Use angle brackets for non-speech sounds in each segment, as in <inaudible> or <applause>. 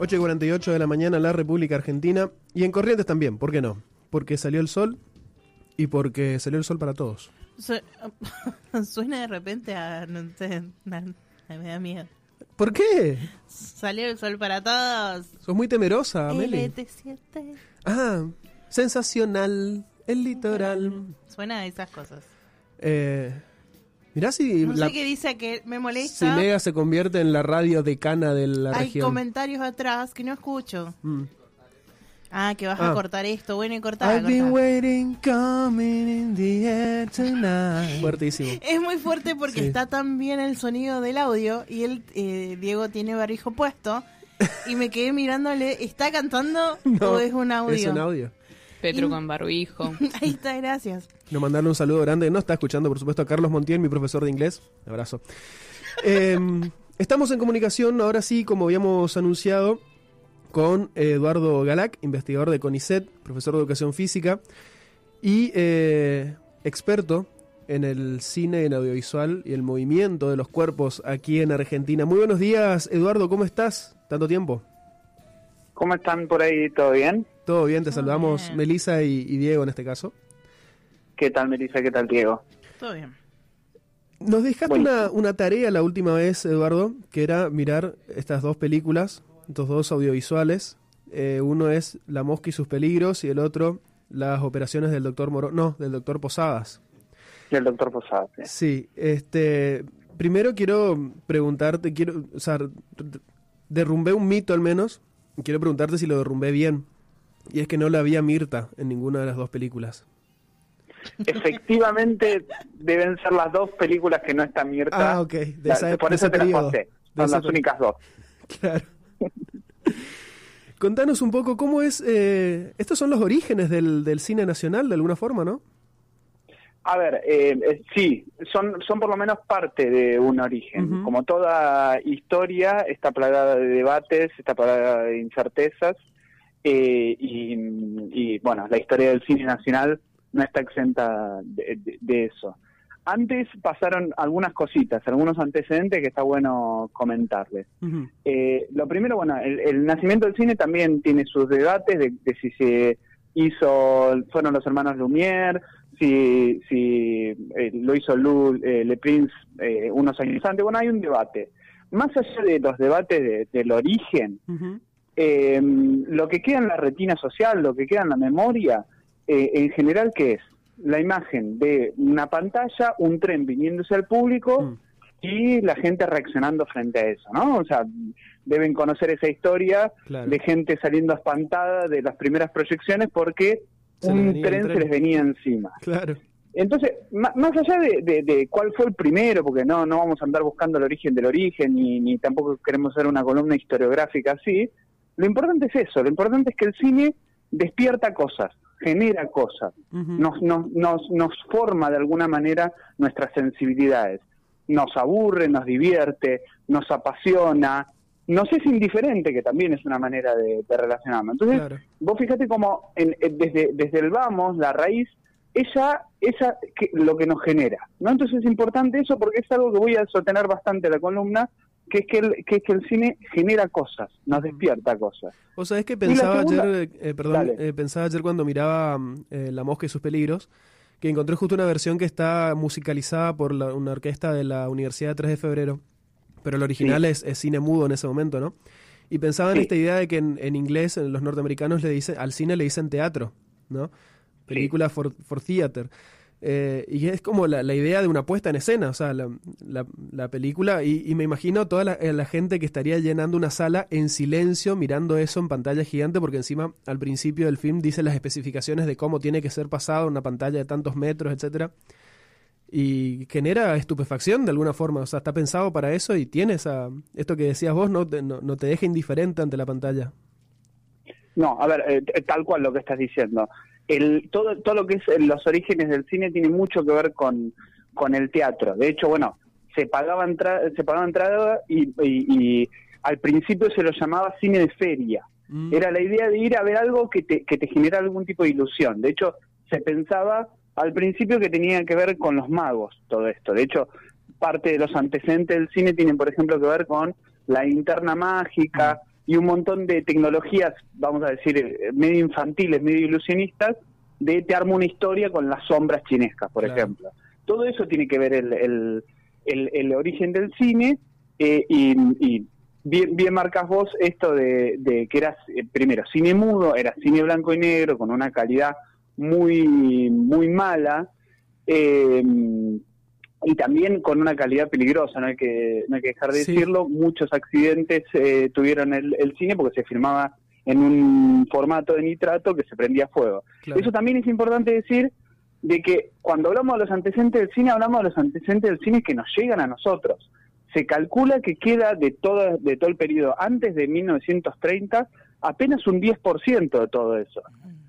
8 y 48 de la mañana en la República Argentina y en Corrientes también, ¿por qué no? Porque salió el sol y porque salió el sol para todos. Su- <laughs> Suena de repente a... No sé, na- me da miedo. ¿Por qué? Salió el sol para todos. Sos muy temerosa, Meli. LT7. Ah, sensacional, el litoral. Suena a esas cosas. Eh, mirá si, No la, sé qué dice que me molesta. Mega se convierte en la radio decana de la Hay región. comentarios atrás que no escucho. Mm. Ah, que vas Ah. a cortar esto. Bueno, y cortar. I've been waiting, coming in the air tonight. Fuertísimo. <laughs> Es muy fuerte porque Sí. está tan bien el sonido del audio y él, eh, Diego, tiene barbijo puesto y me quedé mirándole, ¿está cantando <laughs> No, o es un audio? Es un audio. Petro con barbijo. <laughs> Ahí está, gracias. Quiero mandarle un saludo grande. No está escuchando, por supuesto, a Carlos Montiel, mi profesor de inglés. Un abrazo. Eh, <laughs> estamos en comunicación, ahora sí, como habíamos anunciado, con Eduardo Galac, investigador de CONICET, profesor de educación física y eh, experto en el cine, en audiovisual y el movimiento de los cuerpos aquí en Argentina. Muy buenos días, Eduardo, ¿cómo estás? Tanto tiempo. ¿Cómo están por ahí? ¿Todo bien? Todo bien, te Muy saludamos bien. Melisa y, y Diego en este caso. ¿Qué tal, Melissa? ¿Qué tal, Diego? Todo bien. Nos dejaste Bueno. una, una tarea la última vez, Eduardo, que era mirar estas dos películas, estos dos audiovisuales. Eh, uno es La mosca y sus peligros y el otro las operaciones del doctor Moro, no, del doctor Posadas. Y el doctor Posada. sí. Sí, este, primero quiero preguntarte, quiero, o sea, derrumbé un mito al menos, y quiero preguntarte si lo derrumbé bien. Y es que no la había Mirta en ninguna de las dos películas. Efectivamente, deben ser las dos películas que no están Mirta. Ah, ok, de esa- por eso ese te las periodo. De Son las únicas dos. <laughs> Claro. Contanos un poco cómo es. eh, estos son los orígenes del, del cine nacional, de alguna forma, ¿no? A ver, eh, eh, sí, son, son por lo menos parte de un origen. Como toda historia, está plagada de debates, está plagada de incertezas. Eh, y, y, bueno, la historia del cine nacional no está exenta de, de- de eso. Antes pasaron algunas cositas, algunos antecedentes que está bueno comentarles. Eh, lo primero, bueno, el, el nacimiento del cine también tiene sus debates de, de si se hizo, fueron los hermanos Lumière, si, si eh, lo hizo Lou, eh, Le Prince eh, unos años antes. Bueno, hay un debate. Más allá de los debates de- del origen, eh, lo que queda en la retina social, lo que queda en la memoria, eh, en general, ¿qué es? La imagen de una pantalla, un tren viniéndose al público Mm. y la gente reaccionando frente a eso, ¿no? O sea, deben conocer esa historia Claro. de gente saliendo espantada de las primeras proyecciones porque un tren, se les venía encima. Claro. Entonces, más allá de, de- de cuál fue el primero, porque no, no vamos a andar buscando el origen del origen, ni, ni tampoco queremos hacer una columna historiográfica así, lo importante es eso, lo importante es que el cine despierta cosas, genera cosas, nos, nos, nos, nos forma de alguna manera nuestras sensibilidades, nos aburre, nos divierte, nos apasiona, nos es indiferente, que también es una manera de, de relacionarnos. Entonces, Claro. vos fíjate como en- en- desde, desde el vamos, la raíz, esa, esa que, lo que nos genera. ¿no? Entonces es importante eso porque es algo que voy a sostener bastante la columna, que es que el, que es que el cine genera cosas, nos despierta cosas. O sea, es que pensaba segunda- ayer, eh, perdón, eh, pensaba ayer cuando miraba mm, eh, La Mosca y sus peligros, que encontré justo una versión que está musicalizada por la- una orquesta de la Universidad de 3 de Febrero, pero el original es, es cine mudo en ese momento, ¿no? Y pensaba en Sí. esta idea de que en, en inglés en los norteamericanos le dicen, al cine le dicen teatro, ¿no? Película for, for theater. Eh, y es como la, la idea de una puesta en escena, o sea, la, la- la película, y, y me imagino toda la, eh, la gente que estaría llenando una sala en silencio mirando eso en pantalla gigante, porque encima al principio del film dice las especificaciones de cómo tiene que ser pasado una pantalla de tantos metros, etcétera y genera estupefacción de alguna forma, o sea, está pensado para eso y tiene esa, esto que decías vos, no te, no, no te deja indiferente ante la pantalla. No, a ver, eh, tal cual lo que estás diciendo. El, todo, todo lo que es eh, los orígenes del cine tiene mucho que ver con, con el teatro. De hecho, bueno, se pagaba, entra- se pagaba entrada y, y- y al principio se lo llamaba cine de feria. Mm. Era la idea de ir a ver algo que te, que te genera algún tipo de ilusión. De hecho, se pensaba al principio que tenía que ver con los magos todo esto. De hecho, parte de los antecedentes del cine tienen, por ejemplo, que ver con la linterna mágica, y un montón de tecnologías, vamos a decir, eh, medio infantiles, medio ilusionistas, de te armo una historia con las sombras chinescas, por Claro. ejemplo. Todo eso tiene que ver el, el, el- el origen del cine eh, y, y bien, bien marcas vos esto de, de que era eh, primero cine mudo, era cine blanco y negro con una calidad muy muy mala eh, y también con una calidad peligrosa, no hay que, no hay que dejar de Sí. decirlo. Muchos accidentes eh, tuvieron el, el cine porque se filmaba en un formato de nitrato que se prendía fuego. Claro. Eso también es importante decir de que cuando hablamos de los antecedentes del cine, hablamos de los antecedentes del cine que nos llegan a nosotros. Se calcula que queda de todo, de todo el periodo antes de 1930 apenas un 10% de todo eso.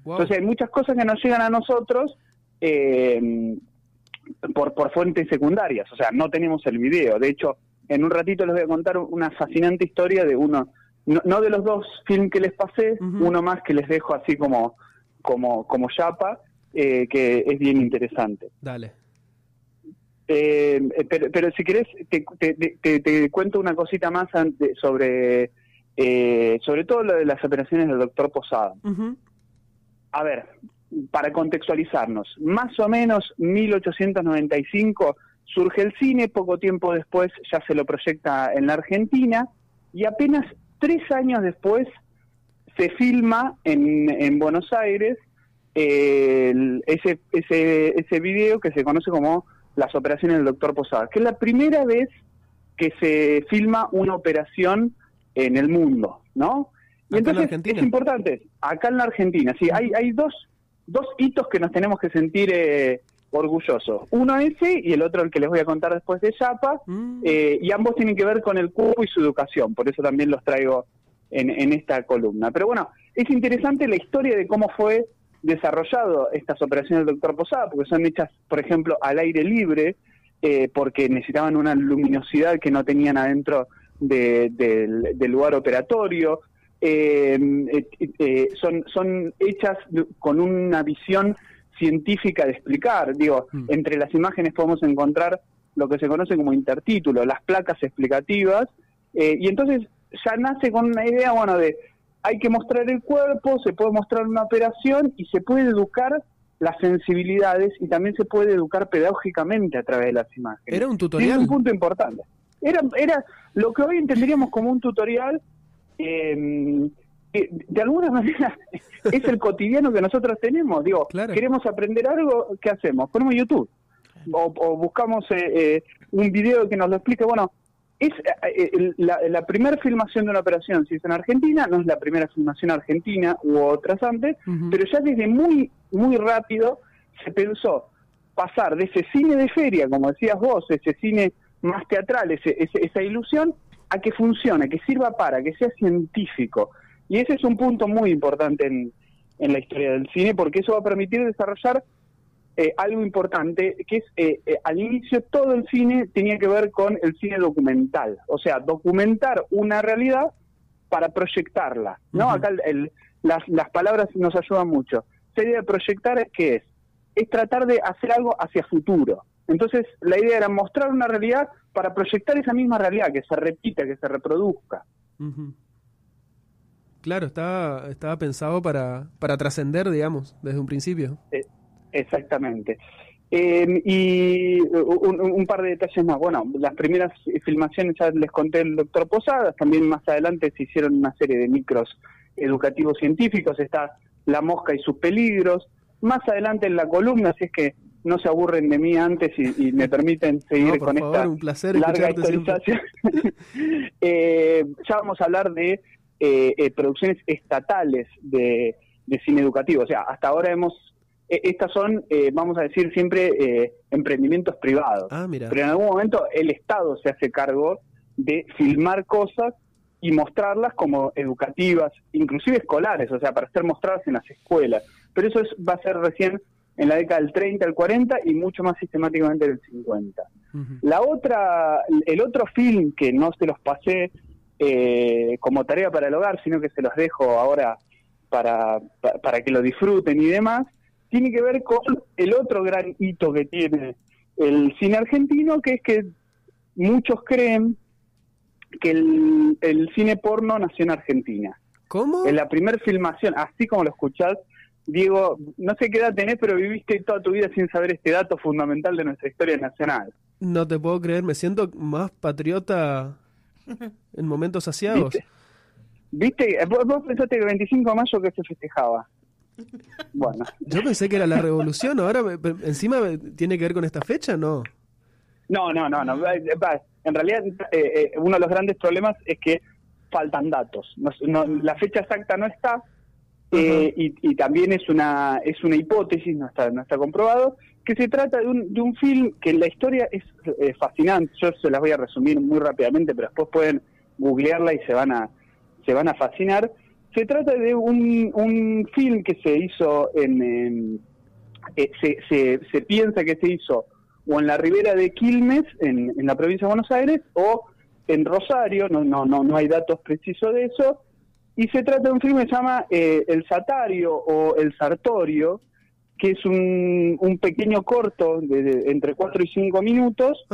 Wow. Entonces hay muchas cosas que nos llegan a nosotros eh, por, por fuentes secundarias, o sea, no tenemos el video. De hecho, en un ratito les voy a contar una fascinante historia de uno, no, no de los dos films que les pasé, uno más que les dejo así como, como, como chapa, eh, que es bien interesante. Dale. Eh, pero, pero si querés, te, te- te- te cuento una cosita más ante- sobre, eh, sobre todo lo de las operaciones del doctor Posada. A ver, para contextualizarnos, más o menos 1895 surge el cine, poco tiempo después ya se lo proyecta en la Argentina y apenas tres años después se filma en, en Buenos Aires eh, el- ese, ese, ese video que se conoce como las operaciones del doctor Posada, que es la primera vez que se filma una operación en el mundo, ¿no? Y en entonces Argentina. es importante, acá en la Argentina, sí, hay, hay dos, dos hitos que nos tenemos que sentir eh, orgullosos. Uno ese y el otro el que les voy a contar después de Chapa, Mm. eh, y ambos tienen que ver con el cuerpo y su educación, por eso también los traigo en, en esta columna. Pero bueno, es interesante la historia de cómo fue desarrollado estas operaciones del doctor Posada, porque son hechas, por ejemplo, al aire libre, eh, porque necesitaban una luminosidad que no tenían adentro de- del, del lugar operatorio. Eh, eh, eh, son, son hechas con una visión científica de explicar. Digo, Mm. entre las imágenes podemos encontrar lo que se conoce como intertítulo, las placas explicativas, eh, y entonces ya nace con una idea, bueno, de hay que mostrar el cuerpo, se puede mostrar una operación y se puede educar las sensibilidades y también se puede educar pedagógicamente a través de las imágenes. Era un Sí, es tutorial. un punto importante. Era, era lo que hoy entenderíamos como un tutorial, eh, que de alguna <laughs> manera es el cotidiano que nosotros tenemos. Digo, Claro. queremos aprender algo, ¿qué hacemos? Ponemos YouTube. O, o buscamos eh, eh, un video que nos lo explique. Bueno, es eh, eh, la, la primera filmación de una operación, si es en Argentina, no es la primera filmación argentina u otras antes, pero ya desde muy, muy rápido se pensó pasar de ese cine de feria, como decías vos, ese cine más teatral, ese, ese- esa ilusión, a que funcione, que sirva para, que sea científico. Y ese es un punto muy importante en, en la historia del cine, porque eso va a permitir desarrollar eh, algo importante, que es, eh, eh, al inicio todo el cine tenía que ver con el cine documental, o sea, documentar una realidad para proyectarla, ¿no? Acá el- el- las, las palabras nos ayudan mucho. Idea de proyectar, ¿qué es? Es tratar de hacer algo hacia futuro. Entonces, la idea era mostrar una realidad para proyectar esa misma realidad, que se repita, que se reproduzca. Claro, estaba, estaba pensado para, para trascender, digamos, desde un principio. Exactamente. Eh, y un, un par de detalles más. Bueno, las primeras filmaciones ya les conté el doctor Posadas, también más adelante se hicieron una serie de micros educativos científicos, está La mosca y sus peligros. Más adelante en la columna, si es que no se aburren de mí antes y, y me permiten <laughs> seguir No, con favor, esta un placer larga actualización. <laughs> Eh, ya vamos a hablar de eh, eh, producciones estatales de, de cine educativo. O sea, hasta ahora hemos, eh, estas son, eh, vamos a decir siempre, eh, emprendimientos privados. Ah, mira. Pero en algún momento el Estado se hace cargo de filmar cosas y mostrarlas como educativas, inclusive escolares, o sea, para ser mostradas en las escuelas. Pero eso es- va a ser recién en la década del 30, el 40 y mucho más sistemáticamente en el 50. Ujú. La otra, el otro film que no se los pasé eh, como tarea para el hogar, sino que se los dejo ahora para, pa- para que lo disfruten y demás, tiene que ver con el otro gran hito que tiene el cine argentino, que es que muchos creen que el, el cine porno nació en Argentina. ¿Cómo? En la primer filmación, así como lo escuchás, Diego, no sé qué edad tenés, pero viviste toda tu vida sin saber este dato fundamental de nuestra historia nacional. No te puedo creer, me siento más patriota <laughs> en momentos asiados. ¿Viste? ¿Viste? Vos, vos pensaste que el 25 de mayo que se festejaba. Bueno, <laughs> Yo pensé que era la revolución, ahora me- encima tiene que ver con esta fecha, ¿no? no, no, no, no. va- va, En realidad, eh, eh, uno de los grandes problemas es que faltan datos. No- no- la fecha exacta no está eh, y, y también es una es una hipótesis, no está no está comprobado, que se trata de un, de un film que la historia es eh, fascinante. Yo se las voy a resumir muy rápidamente, pero después pueden googlearla y se van a se van a fascinar. Se trata de un, un film que se hizo en, eh, se, se, se piensa que se hizo o en la ribera de Quilmes, en, en la provincia de Buenos Aires, o en Rosario, no, no, no, no hay datos precisos de eso, y se trata de un film que se llama eh, El Satario o El Sartorio, que es un, un pequeño corto de, de entre 4 y 5 minutos,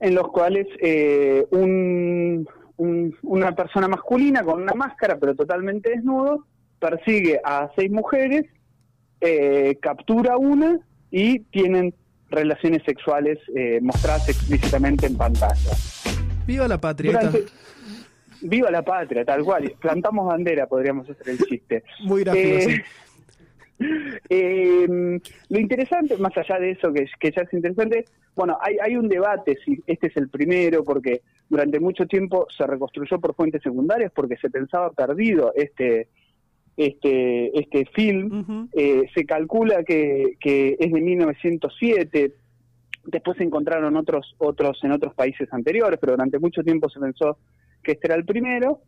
en los cuales eh, un, un- una persona masculina con una máscara, pero totalmente desnudo, persigue a seis mujeres, eh, captura una y tienen relaciones sexuales eh, mostradas explícitamente en pantalla. Viva la patria. Durante- Viva la patria, tal cual. Plantamos bandera, podríamos hacer el chiste. Muy gráfico, Eh, <laughs> eh, lo interesante, más allá de eso que, que ya es interesante, bueno, hay, hay un debate si este es el primero, porque durante mucho tiempo se reconstruyó por fuentes secundarias porque se pensaba perdido este este este film. Eh, se calcula que, que es de 1907. Después se encontraron otros otros en otros países anteriores, pero durante mucho tiempo se pensó que este era el primero,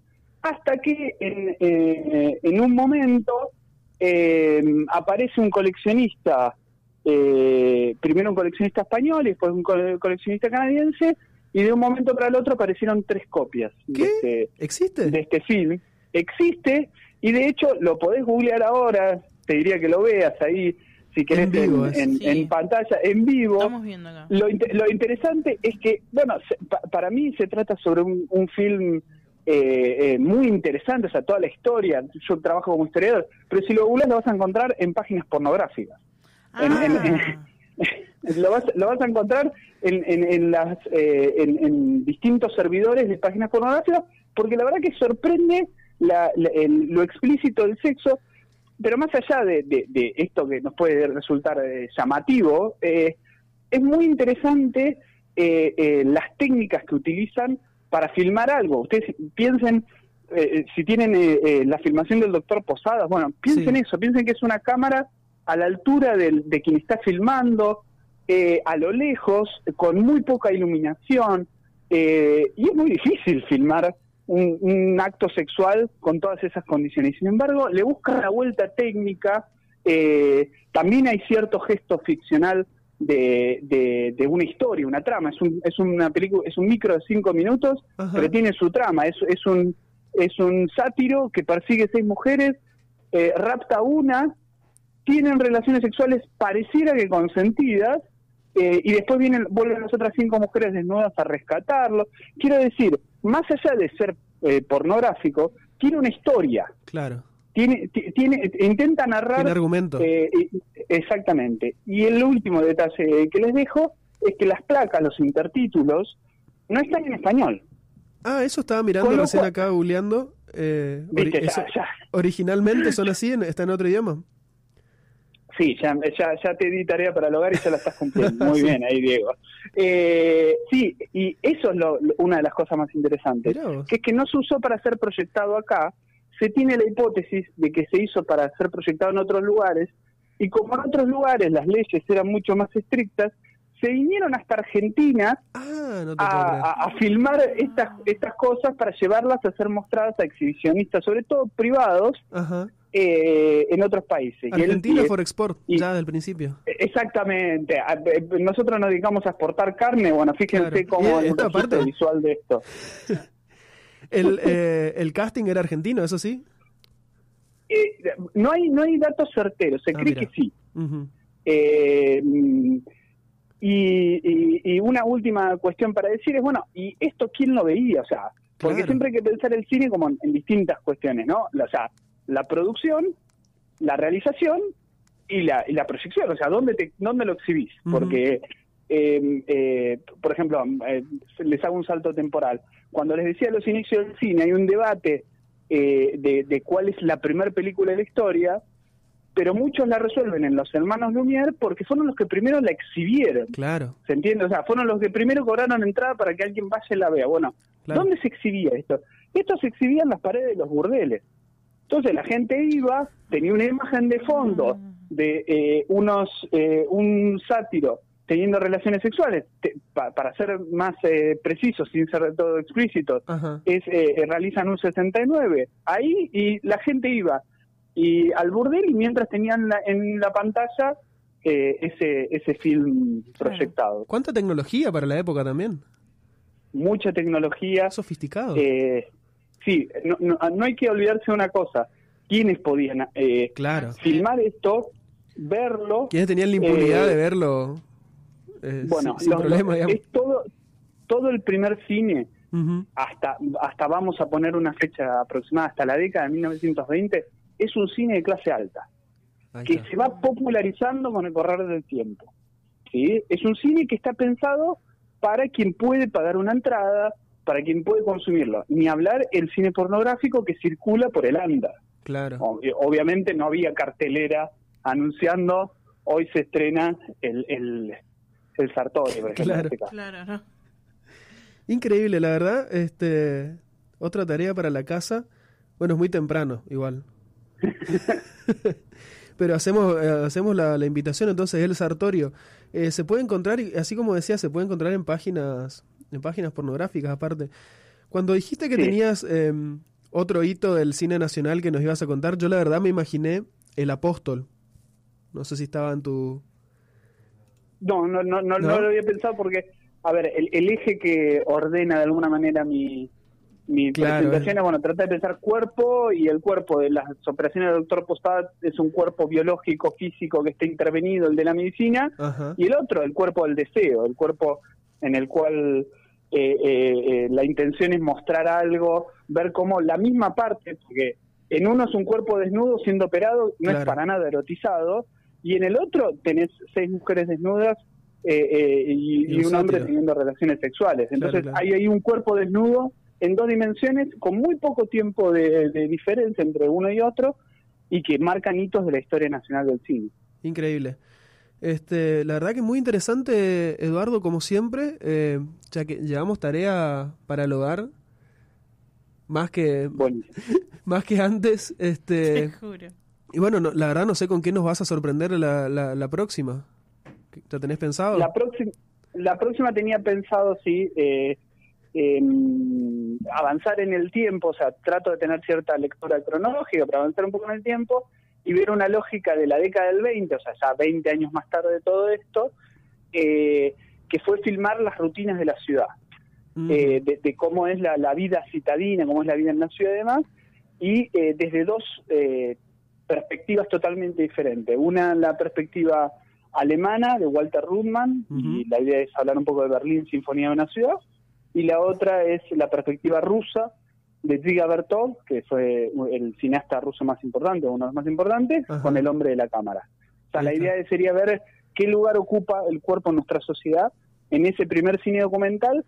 hasta que en, eh, en un momento eh, aparece un coleccionista, eh, primero un coleccionista español y después un cole- coleccionista canadiense, y de un momento para el otro aparecieron tres copias de ¿Qué? este, ¿Existe? de este film. Existe, y de hecho lo podés googlear ahora, te diría que lo veas ahí, si querés, En vivo, en, es. en- Sí. en pantalla, en vivo. Estamos viendo acá. Lo, lo interesante es que, bueno, se- pa- para mí se trata sobre un, un film eh, eh, muy interesante, o sea, toda la historia. Yo trabajo como historiador, pero si lo googleas lo vas a encontrar en páginas pornográficas. En- en- Ah, <laughs> lo, vas, lo vas a encontrar en, en, en las, eh, en, en distintos servidores de páginas pornográficas, porque la verdad que sorprende la- la- el- lo explícito del sexo, pero más allá de, de- de esto que nos puede resultar eh, llamativo, eh, es muy interesante eh, eh, las técnicas que utilizan para filmar algo. Ustedes piensen, si tienen la filmación del doctor Posadas, bueno, piensen Sí. eso, piensen que es una cámara a la altura del- de quien está filmando, eh, a lo lejos, con muy poca iluminación, eh, y es muy difícil filmar un, un acto sexual con todas esas condiciones. Sin embargo, le buscan la vuelta técnica, eh, también hay cierto gesto ficcional de, de, de una historia, una trama. Es, un, es una película, es un micro de cinco minutos, Ajá. pero tiene su trama. Es, es un es un sátiro que persigue seis mujeres, eh, rapta una, tienen relaciones sexuales pareciera que consentidas, eh, y después vienen vuelven las otras cinco mujeres desnudas a rescatarlo. Quiero decir, más allá de ser eh, pornográfico, tiene una historia. Claro. Tiene, ti- tiene, intenta narrar Tiene argumento. eh, exactamente. Y el último detalle que les dejo es que las placas, los intertítulos, no están en español. Ah, eso estaba mirando recién cual- acá googleando. Eh, ori- ya-. Originalmente son así, está en otro idioma. Sí, ya, ya, ya te di tarea para el hogar y ya la estás cumpliendo. <laughs> Muy Sí. bien ahí, Diego. Eh, sí, y eso es lo- una de las cosas más interesantes, que es que no se usó para ser proyectado acá, se tiene la hipótesis de que se hizo para ser proyectado en otros lugares, y como en otros lugares las leyes eran mucho más estrictas, se vinieron hasta Argentina Ah, no a- a filmar estas, estas cosas para llevarlas a ser mostradas a exhibicionistas, sobre todo privados, Ajá. Eh, en otros países. Argentina for Export, y- ya del principio. Exactamente. Eh, Nosotros nos dedicamos a exportar carne. Bueno, fíjense Claro. cómo es el parte- visual de esto. <laughs> El, eh, el casting era argentino, eso sí. Eh, no hay no hay datos certeros. Se Ah, cree mira. que sí. Eh, y, y- y una última cuestión para decir es, bueno, ¿y esto quién lo veía? O sea, Porque Claro. siempre hay que pensar el cine como en, en distintas cuestiones, ¿no? O sea, la producción, la realización y la, y la proyección. O sea, ¿dónde, te, dónde lo exhibís? Porque, eh, eh, por ejemplo, eh, les hago un salto temporal. Cuando les decía a los inicios del cine, hay un debate eh, de, de cuál es la primera película de la historia, pero muchos la resuelven en Los Hermanos Lumière porque fueron los que primero la exhibieron. Claro, ¿Se entiende? O sea, fueron los que primero cobraron entrada para que alguien vaya y la vea. Bueno, Claro. ¿dónde se exhibía esto? Esto se exhibía en las paredes de los burdeles. Entonces la gente iba, tenía una imagen de fondo de eh, unos eh, un sátiro teniendo relaciones sexuales, Te- pa- para ser más eh, precisos, sin ser de todo explícitos, ajá. es, eh, realizan un 69 ahí y la gente iba. Y al burdel y mientras tenían la- en la pantalla eh, ese ese film proyectado. ¿Cuánta tecnología para la época también? mucha tecnología. Sofisticado. eh, sí no, no, no hay que olvidarse de una cosa quiénes podían eh, claro. filmar esto verlo ¿Quiénes tenían la impunidad eh, de verlo eh, bueno sin, sin los- problema, digamos? es todo todo el primer cine hasta, hasta vamos a poner una fecha aproximada, hasta la década de 1920, es un cine de clase alta, Ahí que está. se va popularizando con el correr del tiempo. ¿sí? Es un cine que está pensado para quien puede pagar una entrada, para quien puede consumirlo. Ni hablar el cine pornográfico que circula por el anda. Claro. Ob- Obviamente no había cartelera anunciando, hoy se estrena el, el, el Sartori, por ejemplo, en Claro. este. Claro, ¿no? Increíble, la verdad. Este, otra tarea para la casa. Bueno, es muy temprano, igual. <laughs> Pero hacemos, eh, hacemos la, la invitación entonces el Sartorio. Eh, se puede encontrar, así como decía, se puede encontrar en páginas, en páginas pornográficas aparte. Cuando dijiste que Sí. tenías eh, otro hito del cine nacional que nos ibas a contar, yo la verdad me imaginé El Apóstol. No sé si estaba en tu... No, no, no, no, ¿No? no lo había pensado porque, a ver, el, el eje que ordena de alguna manera mi, mi Claro, presentación es, bueno, tratar de pensar cuerpo y el cuerpo de las operaciones del doctor Postad es un cuerpo biológico, físico que está intervenido, el de la medicina, Ajá. y el otro, el cuerpo del deseo, el cuerpo en el cual eh, eh, eh, la intención es mostrar algo, ver cómo la misma parte, porque en uno es un cuerpo desnudo siendo operado, no Claro. es para nada erotizado, y en el otro tenés seis mujeres desnudas eh, eh, y, Y y un hombre teniendo relaciones sexuales. Entonces claro. hay ahí un cuerpo desnudo en dos dimensiones con muy poco tiempo de, de diferencia entre uno y otro y que marcan hitos de la historia nacional del cine. Increíble. Este, la verdad que muy interesante, Eduardo, como siempre, eh, ya que llevamos tarea para el hogar, más que, Bueno, <laughs> más que antes. <laughs> Te Este, juro. y bueno, no- la verdad no sé con qué nos vas a sorprender la, la, la próxima. ¿Ya tenés pensado? La próxima, la próxima tenía pensado, sí, eh, em, avanzar en el tiempo, o sea, trato de tener cierta lectura cronológica para avanzar un poco en el tiempo y ver una lógica de la década del 20, o sea, ya 20 años más tarde de todo esto, eh, que fue filmar las rutinas de la ciudad, Mm, eh, de, de cómo es la, la vida citadina, cómo es la vida en la ciudad y demás, y eh, desde dos eh, perspectivas totalmente diferentes. Una, la perspectiva alemana de Walter Ruttmann, y la idea es hablar un poco de Berlín, Sinfonía de una ciudad, y la otra es la perspectiva rusa de Dziga Bertov, que fue el cineasta ruso más importante, uno de los más importantes, Ajá. con El hombre de la cámara. O sea, la idea sería ver qué lugar ocupa el cuerpo en nuestra sociedad en ese primer cine documental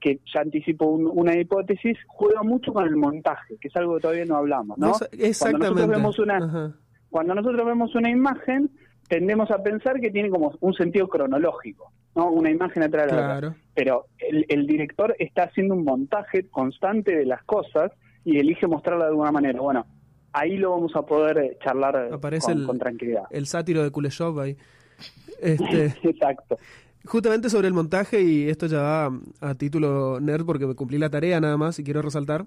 que ya anticipo un- una hipótesis, juega mucho con el montaje, que es algo que todavía no hablamos, ¿no? Esa- Cuando exactamente. nosotros vemos una, Ajá. cuando nosotros vemos una imagen, tendemos a pensar que tiene como un sentido cronológico, ¿no? Una imagen atrás de la otra. Claro. Pero el, el director está haciendo un montaje constante de las cosas y elige mostrarla de alguna manera. Bueno, ahí lo vamos a poder charlar Aparece con, el- con tranquilidad. El sátiro de Kuleshov ahí. <laughs> Este, Exacto. Justamente sobre el montaje, y esto ya va a título nerd porque me cumplí la tarea nada más y quiero resaltar.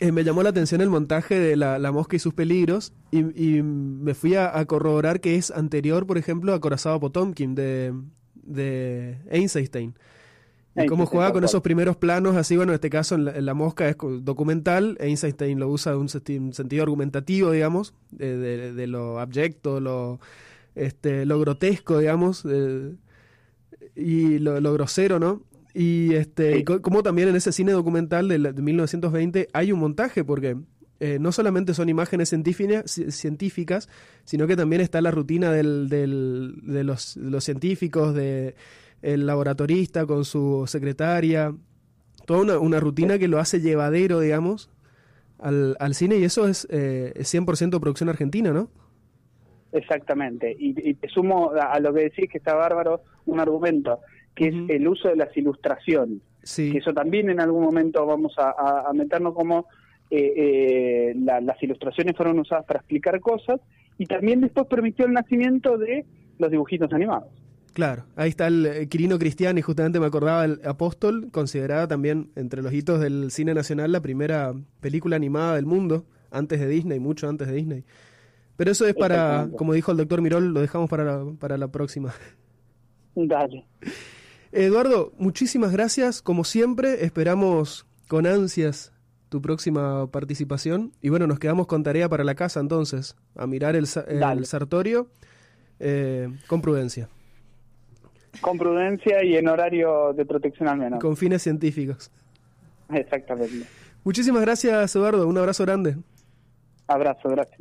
eh, me llamó la atención el montaje de la, la mosca y sus peligros y, y me fui a, a corroborar que es anterior, por ejemplo, a Corazado Potomkin de, de Einstein. Y cómo juega con esos primeros planos, así, bueno, en este caso en la, en la mosca es documental, Einstein lo usa en un, senti- un sentido argumentativo, digamos, de, de- de lo abyecto, lo, este, lo grotesco, digamos, eh, y lo, lo grosero, ¿no? Y este, como también en ese cine documental de, de 1920 hay un montaje, porque eh, no solamente son imágenes científicas, sino que también está la rutina del, del, de, los, los, científicos, de el laboratorista con su secretaria, toda una, una rutina que lo hace llevadero, digamos, al, al cine y eso es, eh, 100% producción argentina, ¿no? Exactamente, y, te sumo a, lo que decís que está bárbaro un argumento, que es el uso de las ilustraciones. Sí. Que eso también en algún momento vamos a, a meternos como eh, eh, las ilustraciones fueron usadas para explicar cosas y también después permitió el nacimiento de los dibujitos animados. Claro, ahí está el eh, Quirino Cristiani, justamente me acordaba el Apóstol, considerada también entre los hitos del cine nacional la primera película animada del mundo, antes de Disney, mucho antes de Disney. Pero eso es para, como dijo el doctor Mirol, lo dejamos para la, para la próxima. Dale. Eduardo, muchísimas gracias, como siempre, esperamos con ansias tu próxima participación. Y bueno, nos quedamos con tarea para la casa entonces, a mirar el, el sartorio eh, con prudencia. Con prudencia y en horario de protección al menos. Con fines científicos. Exactamente. Muchísimas gracias, Eduardo. Un abrazo grande. Abrazo, gracias.